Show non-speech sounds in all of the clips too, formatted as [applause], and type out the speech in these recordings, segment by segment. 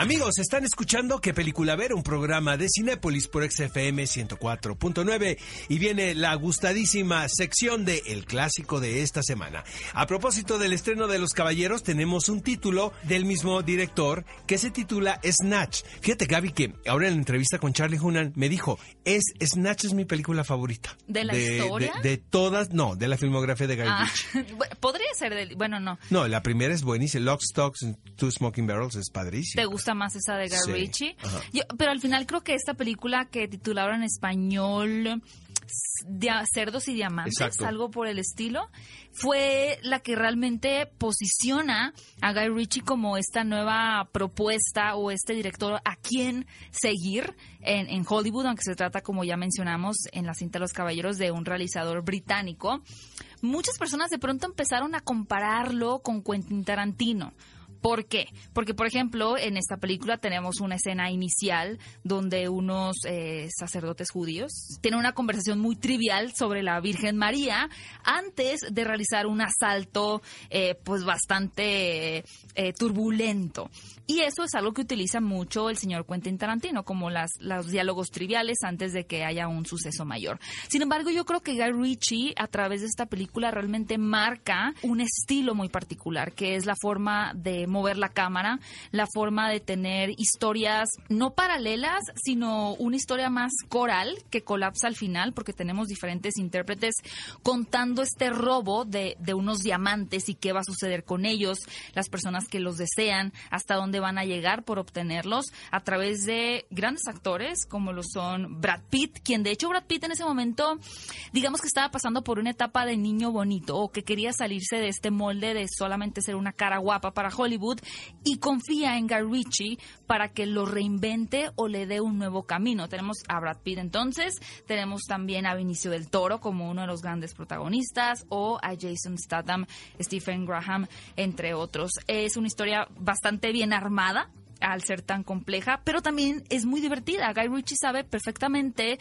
Amigos, están escuchando ¿Qué película ver? Un programa de Cinépolis por XFM 104.9 y viene la gustadísima sección de El Clásico de esta semana. A propósito del estreno de Los Caballeros, tenemos un título del mismo director que se titula Snatch. Fíjate, Gaby, que ahora en la entrevista con Charlie Hunan me dijo, es Snatch es mi película favorita. ¿De la historia? De, todas, no, de la filmografía de Guy Ah, Ritchie. [laughs] podría ser del... Bueno, no. No, la primera es buenísima. Lock, Stocks Two Smoking Barrels es padrísima. ¿Te gusta más esa de Guy Sí, Ritchie? Yo- pero al final creo que esta película que titularon en español Cerdos y Diamantes, Exacto. algo por el estilo, fue la que realmente posiciona a Guy Ritchie como esta nueva propuesta o este director a quien seguir en, en Hollywood, aunque se trata, como ya mencionamos, en la cinta Los Caballeros de un realizador británico. Muchas personas de pronto empezaron a compararlo con Quentin Tarantino. ¿Por qué? Porque, por ejemplo, en esta película tenemos una escena inicial donde unos eh, sacerdotes judíos tienen una conversación muy trivial sobre la Virgen María antes de realizar un asalto eh, pues bastante eh, turbulento. Y eso es algo que utiliza mucho el señor Quentin Tarantino, como las, los diálogos triviales antes de que haya un suceso mayor. Sin embargo, yo creo que Guy Ritchie, a través de esta película, realmente marca un estilo muy particular, que es la forma de mover la cámara, la forma de tener historias no paralelas, sino una historia más coral que colapsa al final, porque tenemos diferentes intérpretes contando este robo de, unos diamantes y qué va a suceder con ellos, las personas que los desean, hasta dónde van a llegar por obtenerlos, a través de grandes actores como lo son Brad Pitt, quien de hecho Brad Pitt en ese momento, digamos que estaba pasando por una etapa de niño bonito o que quería salirse de este molde de solamente ser una cara guapa para Hollywood y confía en Guy Ritchie para que lo reinvente o le dé un nuevo camino. Tenemos a Brad Pitt entonces, tenemos también a Benicio del Toro como uno de los grandes protagonistas o a Jason Statham, Stephen Graham, entre otros. Es una historia bastante bien armada al ser tan compleja, pero también es muy divertida. Guy Ritchie sabe perfectamente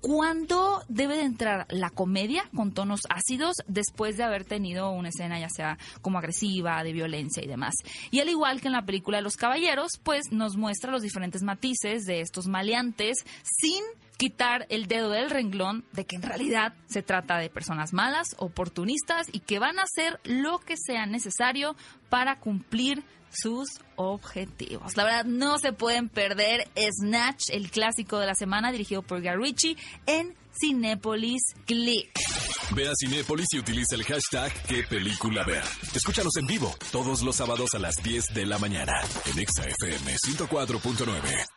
cuándo debe de entrar la comedia con tonos ácidos después de haber tenido una escena ya sea como agresiva, de violencia y demás. Y al igual que en la película de Los Caballeros, pues nos muestra los diferentes matices de estos maleantes sin quitar el dedo del renglón de que en realidad se trata de personas malas, oportunistas y que van a hacer lo que sea necesario para cumplir sus objetivos. La verdad, no se pueden perder Snatch, el clásico de la semana dirigido por Guy Ritchie en Cinépolis Click. Ve a Cinépolis y utiliza el hashtag ¿Qué película ver? Escúchanos en vivo todos los sábados a las 10 de la mañana en Exa FM 104.9.